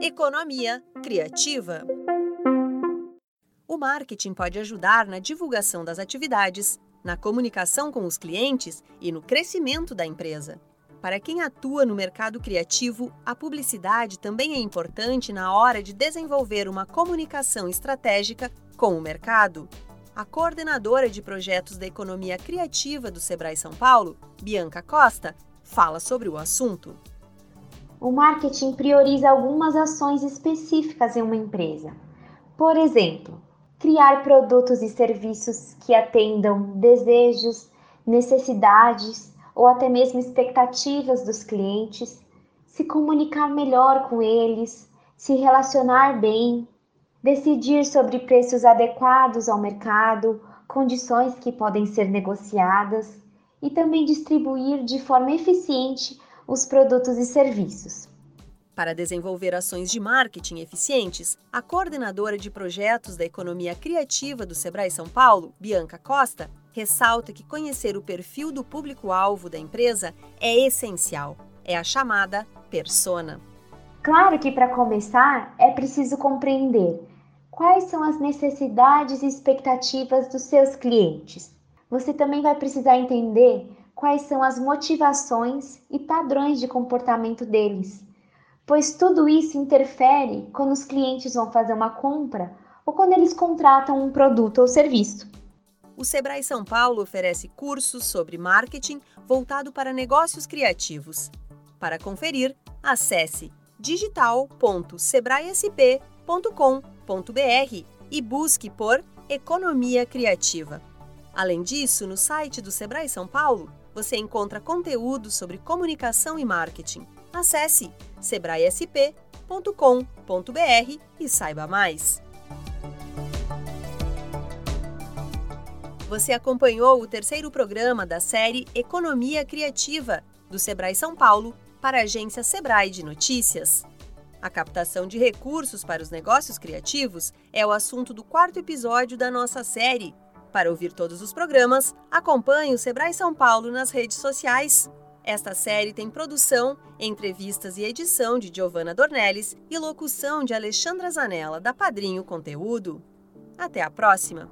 Economia criativa. O marketing pode ajudar na divulgação das atividades, na comunicação com os clientes e no crescimento da empresa. Para quem atua no mercado criativo, a publicidade também é importante na hora de desenvolver uma comunicação estratégica com o mercado. A coordenadora de projetos da economia criativa do Sebrae São Paulo, Bianca Costa, fala sobre o assunto. O marketing prioriza algumas ações específicas em uma empresa. Por exemplo, criar produtos e serviços que atendam desejos, necessidades ou até mesmo expectativas dos clientes, se comunicar melhor com eles, se relacionar bem, decidir sobre preços adequados ao mercado, condições que podem ser negociadas e também distribuir de forma eficiente os produtos e serviços. Para desenvolver ações de marketing eficientes, a coordenadora de projetos da economia criativa do Sebrae São Paulo, Bianca Costa, ressalta que conhecer o perfil do público-alvo da empresa é essencial. É a chamada persona. Claro que para começar é preciso compreender quais são as necessidades e expectativas dos seus clientes. Você também vai precisar entender quais são as motivações e padrões de comportamento deles pois tudo isso interfere quando os clientes vão fazer uma compra ou quando eles contratam um produto ou serviço. O Sebrae São Paulo oferece cursos sobre marketing voltado para negócios criativos. Para conferir, acesse digital.sebraesp.com.br e busque por Economia Criativa. Além disso, no site do Sebrae São Paulo, você encontra conteúdo sobre comunicação e marketing. Acesse sebraesp.com.br e saiba mais. Você acompanhou o terceiro programa da série Economia Criativa, do Sebrae São Paulo, para a agência Sebrae de Notícias. A captação de recursos para os negócios criativos é o assunto do quarto episódio da nossa série. Para ouvir todos os programas, acompanhe o Sebrae São Paulo nas redes sociais. Esta série tem produção, entrevistas e edição de Giovanna Dornelles e locução de Alexandra Zanella, da Padrinho Conteúdo. Até a próxima!